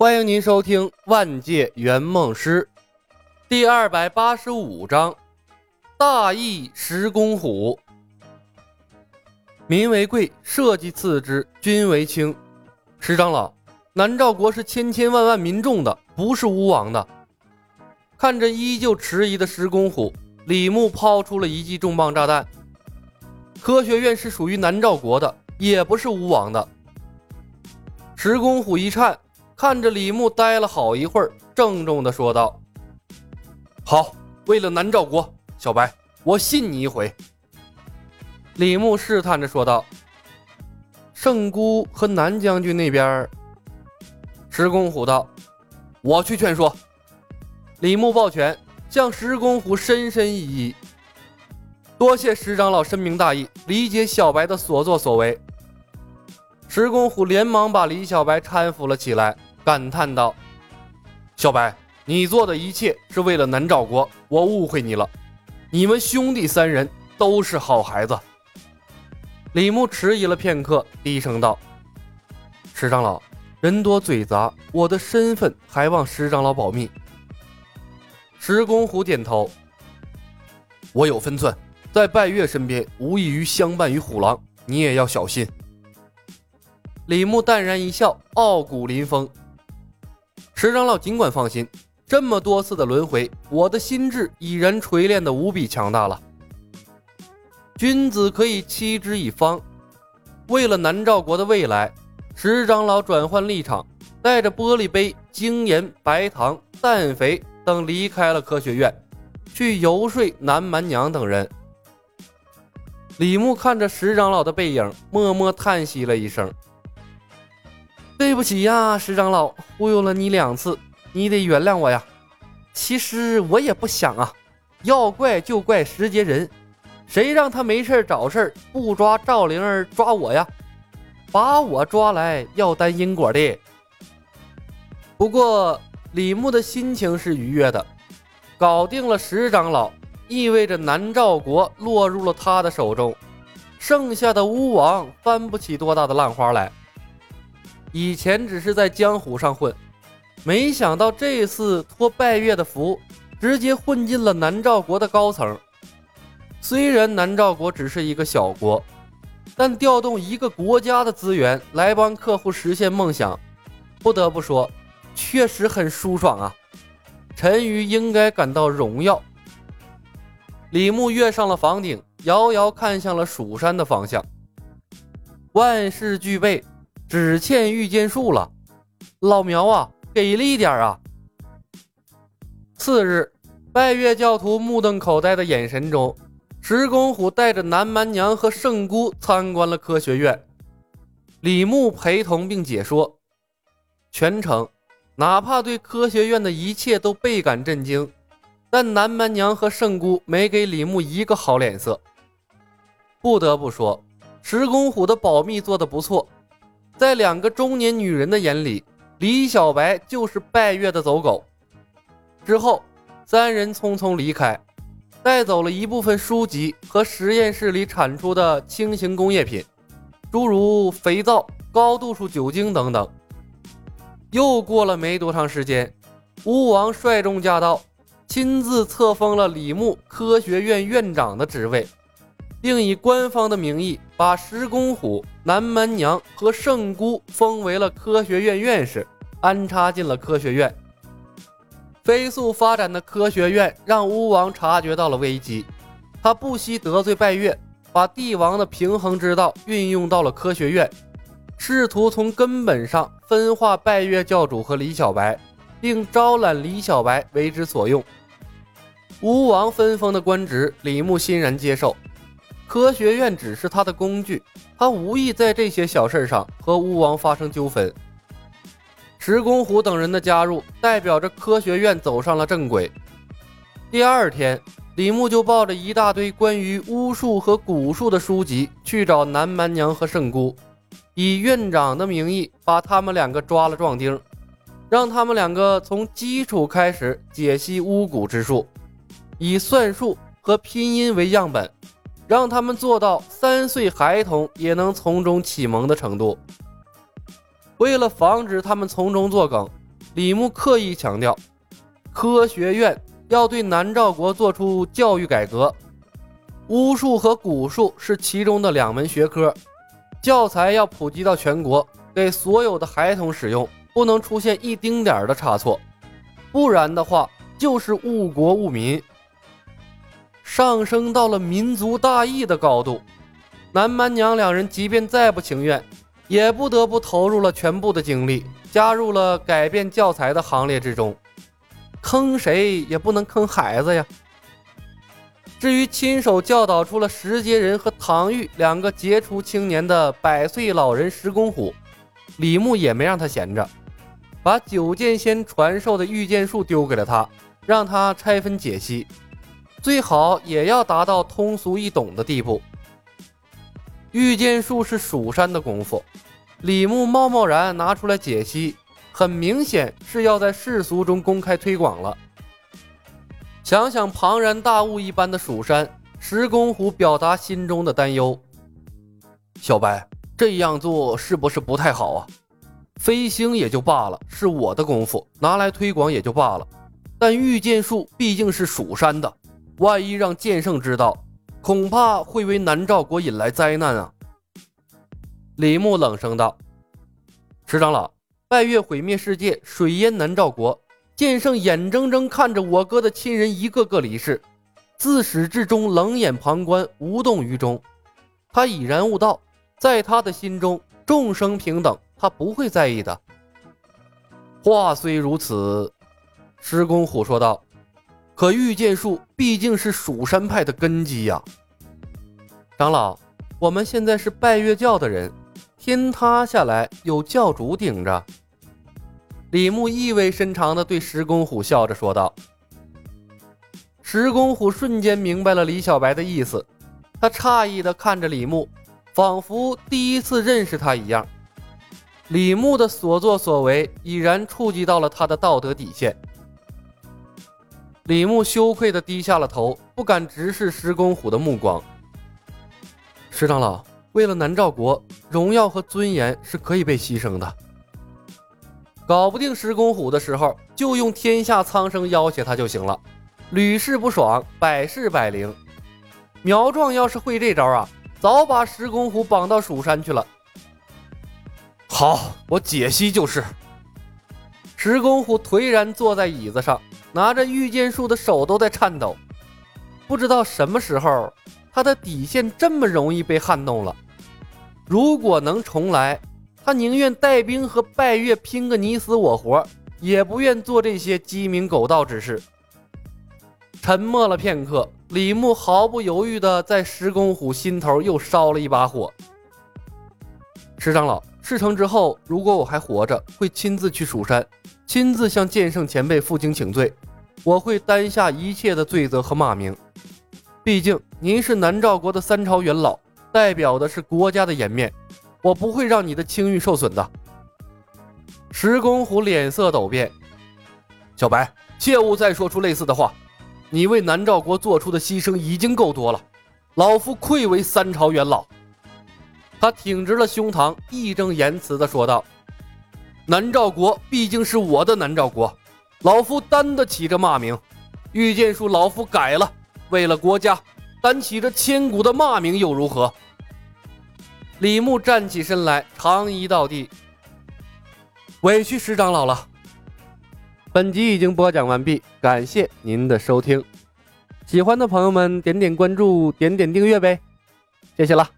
欢迎您收听《万界圆梦师》第二百八十五章：大义石公虎。民为贵，社稷次之，君为轻。石长老，南诏国是千千万万民众的，不是巫王的。看着依旧迟疑的石公虎，李牧抛出了一记重磅炸弹。科学院是属于南诏国的，也不是吴王的。石公虎一颤。看着李牧呆了好一会儿，郑重地说道：“好，为了南诏国，小白，我信你一回。”李牧试探着说道：“圣姑和南将军那边？”石公虎道：“我去劝说。”李牧抱拳向石公虎深深一揖：“多谢石长老深明大义，理解小白的所作所为。”石公虎连忙把李小白搀扶了起来。感叹道：“小白，你做的一切是为了南诏国，我误会你了。你们兄弟三人都是好孩子。”李牧迟疑了片刻，低声道：“石长老，人多嘴杂，我的身份还望石长老保密。”石公虎点头：“我有分寸，在拜月身边无异于相伴于虎狼，你也要小心。”李牧淡然一笑，傲骨临风。石长老尽管放心，这么多次的轮回，我的心智已然锤炼的无比强大了。君子可以欺之以方，为了南诏国的未来，石长老转换立场，带着玻璃杯、精盐、白糖、氮肥等离开了科学院，去游说南蛮娘等人。李牧看着石长老的背影，默默叹息了一声。对不起呀，石长老，忽悠了你两次，你得原谅我呀。其实我也不想啊，要怪就怪石杰人，谁让他没事找事不抓赵灵儿抓我呀？把我抓来要担因果的。不过李牧的心情是愉悦的，搞定了石长老，意味着南诏国落入了他的手中，剩下的巫王翻不起多大的浪花来。以前只是在江湖上混，没想到这次托拜月的福，直接混进了南诏国的高层。虽然南诏国只是一个小国，但调动一个国家的资源来帮客户实现梦想，不得不说，确实很舒爽啊！陈瑜应该感到荣耀。李牧跃上了房顶，遥遥看向了蜀山的方向，万事俱备。只欠御剑术了，老苗啊，给力点啊！次日，拜月教徒目瞪口呆的眼神中，石公虎带着南蛮娘和圣姑参观了科学院。李牧陪同并解说，全程哪怕对科学院的一切都倍感震惊，但南蛮娘和圣姑没给李牧一个好脸色。不得不说，石公虎的保密做得不错。在两个中年女人的眼里，李小白就是拜月的走狗。之后，三人匆匆离开，带走了一部分书籍和实验室里产出的轻型工业品，诸如肥皂、高度数酒精等等。又过了没多长时间，巫王率众驾到，亲自册封了李牧科学院院长的职位。并以官方的名义把石公虎、南蛮娘和圣姑封为了科学院院士，安插进了科学院。飞速发展的科学院让巫王察觉到了危机，他不惜得罪拜月，把帝王的平衡之道运用到了科学院，试图从根本上分化拜月教主和李小白，并招揽李小白为之所用。巫王分封的官职，李牧欣然接受。科学院只是他的工具，他无意在这些小事上和巫王发生纠纷。石公虎等人的加入，代表着科学院走上了正轨。第二天，李牧就抱着一大堆关于巫术和蛊术的书籍去找南蛮娘和圣姑，以院长的名义把他们两个抓了壮丁，让他们两个从基础开始解析巫蛊之术，以算术和拼音为样本。让他们做到三岁孩童也能从中启蒙的程度。为了防止他们从中作梗，李牧刻意强调，科学院要对南诏国做出教育改革，巫术和蛊术是其中的两门学科，教材要普及到全国，给所有的孩童使用，不能出现一丁点儿的差错，不然的话就是误国误民，上升到了民族大义的高度。南蛮娘两人即便再不情愿，也不得不投入了全部的精力，加入了改变教材的行列之中。坑谁也不能坑孩子呀。至于亲手教导出了石阶人和唐玉两个杰出青年的百岁老人石公虎，李牧也没让他闲着，把九剑仙传授的御剑术丢给了他，让他拆分解析，最好也要达到通俗易懂的地步。御剑术是蜀山的功夫，李牧贸贸然拿出来解析，很明显是要在世俗中公开推广了。想想庞然大物一般的蜀山，石公虎表达心中的担忧：“小白，这样做是不是不太好啊？飞星也就罢了，是我的功夫，拿来推广也就罢了，但御剑术毕竟是蜀山的，万一让剑圣知道……”恐怕会为南诏国引来灾难啊！李牧冷声道：“石长老，拜月毁灭世界，水淹南诏国，剑圣眼睁睁看着我哥的亲人一个个离世，自始至终冷眼旁观，无动于衷。他已然悟道，在他的心中，众生平等，他不会在意的。”话虽如此，石公虎说道。可御剑术毕竟是蜀山派的根基呀，长老，我们现在是拜月教的人，天塌下来有教主顶着。李牧意味深长地对石公虎笑着说道。石公虎瞬间明白了李小白的意思，他诧异地看着李牧，仿佛第一次认识他一样。李牧的所作所为已然触及到了他的道德底线。李牧羞愧地低下了头，不敢直视石公虎的目光。石长老，为了南诏国，荣耀和尊严是可以被牺牲的。搞不定石公虎的时候，就用天下苍生要挟他就行了。屡试不爽，百试百灵。苗壮要是会这招啊，早把石公虎绑到蜀山去了。好，我解析就是。石公虎颓然坐在椅子上。拿着御剑术的手都在颤抖，不知道什么时候他的底线这么容易被撼动了。如果能重来，他宁愿带兵和拜月拼个你死我活，也不愿做这些鸡鸣狗盗之事。沉默了片刻，李牧毫不犹豫地在石公虎心头又烧了一把火。石长老，事成之后，如果我还活着，会亲自去蜀山。亲自向剑圣前辈负荆请罪，我会担下一切的罪责和骂名。毕竟您是南诏国的三朝元老，代表的是国家的颜面，我不会让你的清誉受损的。石公虎脸色陡变，小白，切勿再说出类似的话。你为南诏国做出的牺牲已经够多了，老夫愧为三朝元老。他挺直了胸膛，义正言辞地说道。南诏国毕竟是我的南诏国，老夫担得起这骂名。御剑术老夫改了，为了国家，担起这千古的骂名又如何？李牧站起身来，长揖道地：“委屈石长老了。”本集已经播讲完毕，感谢您的收听。喜欢的朋友们点点关注，点点订阅呗，谢谢了。